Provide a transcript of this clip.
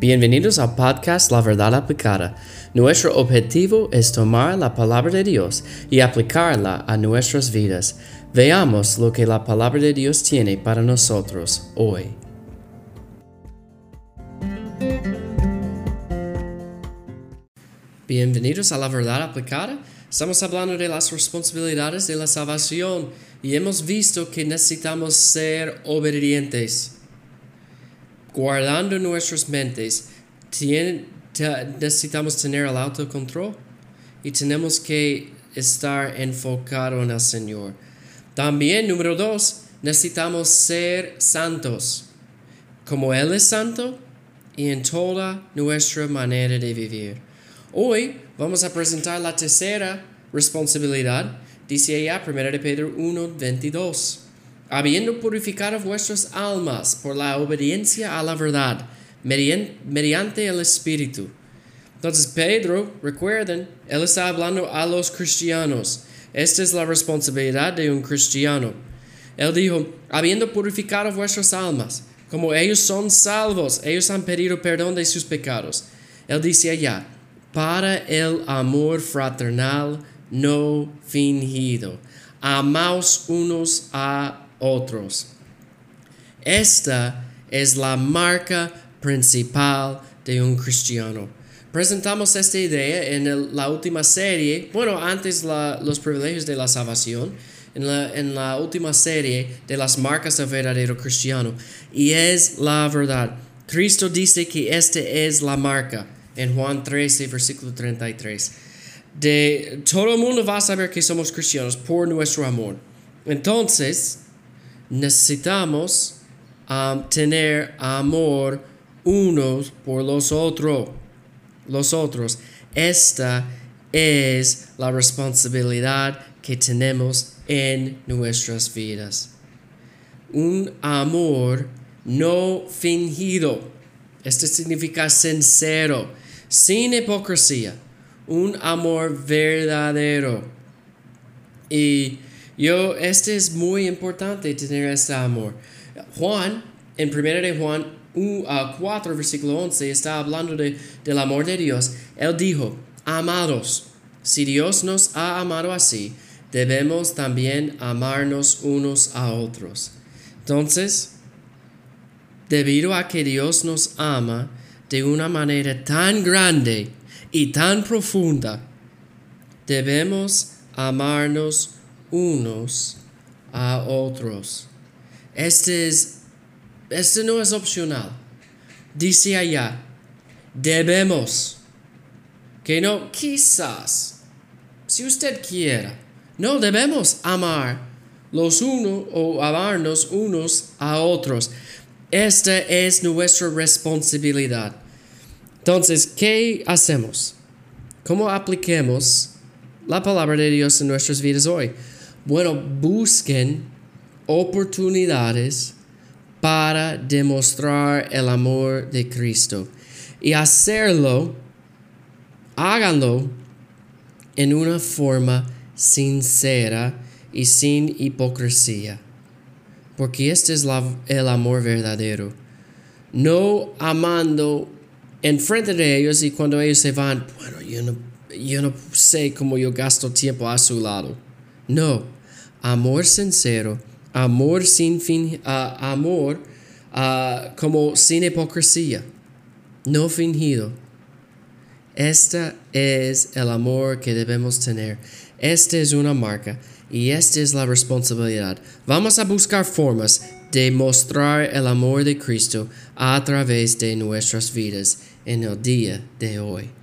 Bienvenidos al podcast La Verdad Aplicada. Nuestro objetivo es tomar la palabra de Dios y aplicarla a nuestras vidas. Veamos lo que la palabra de Dios tiene para nosotros hoy. Bienvenidos a La Verdad Aplicada. Estamos hablando de las responsabilidades de la salvación y hemos visto que necesitamos ser obedientes guardando nuestras mentes, necesitamos tener el autocontrol y tenemos que estar enfocado en el Señor. También, número dos, necesitamos ser santos, como Él es santo y en toda nuestra manera de vivir. Hoy vamos a presentar la tercera responsabilidad, dice allá 1 de Pedro 1, 22 habiendo purificado vuestras almas por la obediencia a la verdad, mediante el Espíritu. Entonces Pedro, recuerden, él está hablando a los cristianos. Esta es la responsabilidad de un cristiano. Él dijo, habiendo purificado vuestras almas, como ellos son salvos, ellos han pedido perdón de sus pecados. Él dice allá, para el amor fraternal no fingido. Amaos unos a otros. Esta es la marca principal de un cristiano. Presentamos esta idea en la última serie, bueno, antes los privilegios de la salvación, en la, en la última serie de las marcas del verdadero cristiano. Y es la verdad. Cristo dice que esta es la marca en Juan 13, versículo 33. De todo el mundo va a saber que somos cristianos por nuestro amor. Entonces, necesitamos um, tener amor unos por los otros. Los otros. Esta es la responsabilidad que tenemos en nuestras vidas. Un amor no fingido. Esto significa sincero, sin hipocresía. Un amor verdadero. Y yo, este es muy importante tener este amor. Juan, en 1 de Juan 4, versículo 11, está hablando de, del amor de Dios. Él dijo, amados, si Dios nos ha amado así, debemos también amarnos unos a otros. Entonces, debido a que Dios nos ama de una manera tan grande y tan profunda, debemos amarnos unos a otros. Este, es, este no es opcional. Dice allá, debemos, que no quizás, si usted quiera, no debemos amar los unos o amarnos unos a otros. Esta es nuestra responsabilidad. Entonces, ¿qué hacemos? ¿Cómo apliquemos la palabra de Dios en nuestras vidas hoy? Bueno, busquen oportunidades para demostrar el amor de Cristo. Y hacerlo, háganlo en una forma sincera y sin hipocresía. Porque este es el amor verdadero. No amando en frente de ellos y cuando ellos se van, bueno, yo no, yo no sé cómo yo gasto tiempo a su lado. No, amor sincero, amor sin fin, amor como sin hipocresía, no fingido. Este es el amor que debemos tener. Esta es una marca y esta es la responsabilidad. Vamos a buscar formas de mostrar el amor de Cristo a través de nuestras vidas en el día de hoy.